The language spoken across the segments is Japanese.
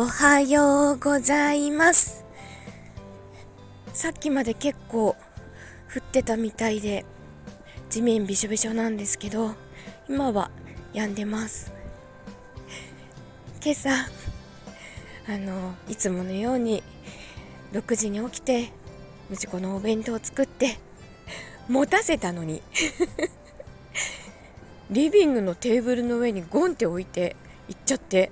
おはようございます。さっきまで結構降ってたみたいで地面びしょびしょなんですけど今は止んでます。今朝あのいつものように6時に起きて息子のお弁当を作って持たせたのに。リビングのテーブルの上にゴンって置いて行っちゃって。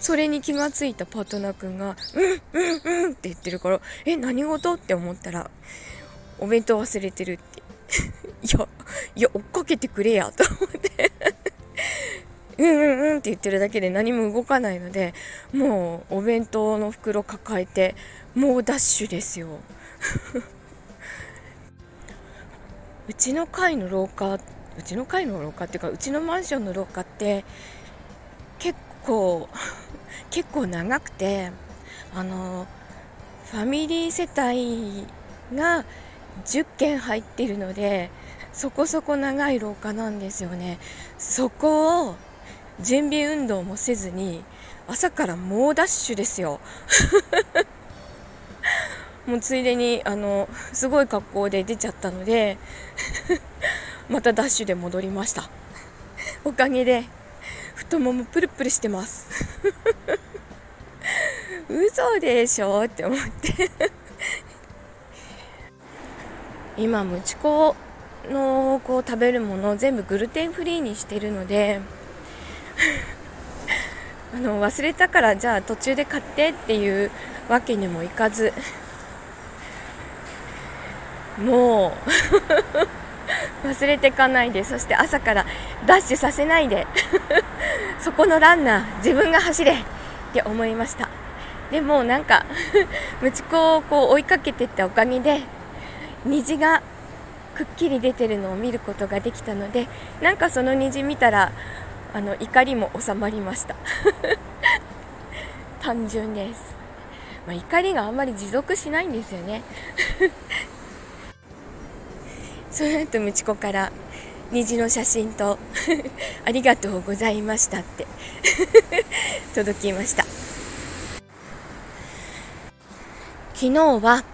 それに気がついたパートナー君が、うんうんうんって言ってるから、え、何事？って思ったら、お弁当忘れてるって。いや、いや、追っかけてくれや、と思って うんうんうんって言ってるだけで何も動かないので、もうお弁当の袋抱えて、もうダッシュですよ。うちの階の廊下、うちの階の廊下っていうか、うちのマンションの廊下って、結構結構長くてあのファミリー世帯が10軒入ってるのでそこそこ長い廊下なんですよね。そこを準備運動もせずに朝から猛ダッシュですよ。もうついでにあのすごい格好で出ちゃったので またダッシュで戻りました。おかげで太ももプルプルしてます。嘘でしょって思って。今ムチコのこう食べるものを全部グルテンフリーにしてるので あの忘れたからじゃあ途中で買ってっていうわけにもいかず。もう 忘れてかないで。そして朝からダッシュさせないで。そこのランナー自分が走れって思いました。でもなんかムチコをこう追いかけてったおかげで虹がくっきり出てるのを見ることができたのでなんかその虹見たらあの怒りも収まりました。単純です、まあ、怒りがあんまり持続しないんですよね。その後ムチコから虹の写真と ありがとうございましたって届きました。昨日は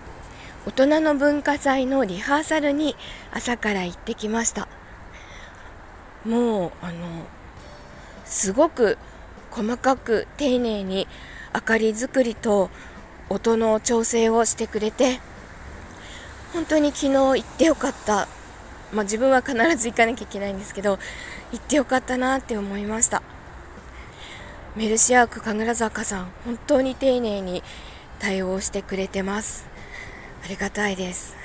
大人の文化祭のリハーサルに朝から行ってきました。もうあのすごく細かく丁寧に明かり作りと音の調整をしてくれて本当に昨日行ってよかった。まあ、自分は必ず行かなきゃいけないんですけど行ってよかったなって思いました。メルシアーク神楽坂さん本当に丁寧に対応してくれてます。ありがたいです。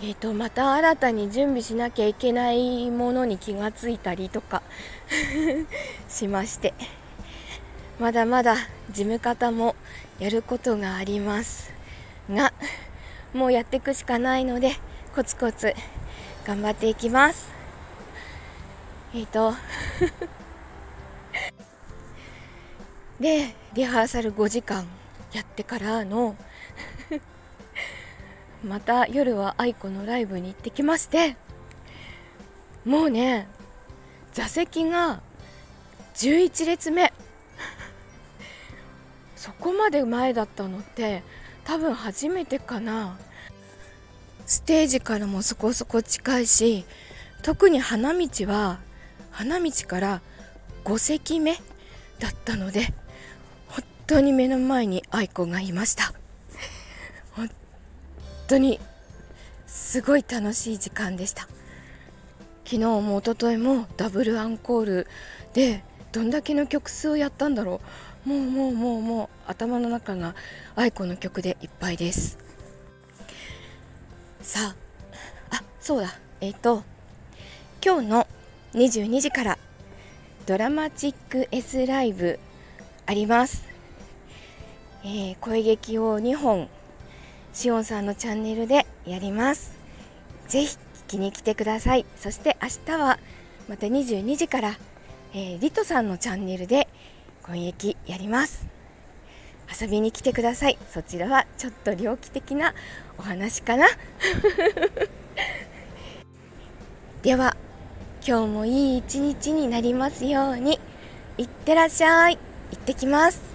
えーと、また新たに準備しなきゃいけないものに気がついたりとか。しまして。まだまだ事務方もやることがあります。がもうやっていくしかないのでコツコツ頑張っていきます。えっ、ー、とでリハーサル5時間やってからの また夜は愛子のライブに行ってきましてもうね座席が11列目。そこまで前だったのって多分初めてかな。ステージからもそこそこ近いし特に花道は花道から5席目だったので当に目の前に愛子がいました。本当にすごい楽しい時間でした。昨日も一昨日もダブルアンコールでどんだけの曲数をやったんだろう。もうもうもうもう頭の中が愛子の曲でいっぱいです。さああそうだ。えっ、ー、と今日の22時からドラマチック S ライブあります、えー、声劇を2本しおんさんのチャンネルでやります。ぜひ聞きに来てください。そして明日はまた22時から、えー、リトさんのチャンネルで声劇やります。遊びに来てください。そちらはちょっと猟奇的なお話かな。では今日もいい一日になりますように。いってらっしゃい。行ってきます。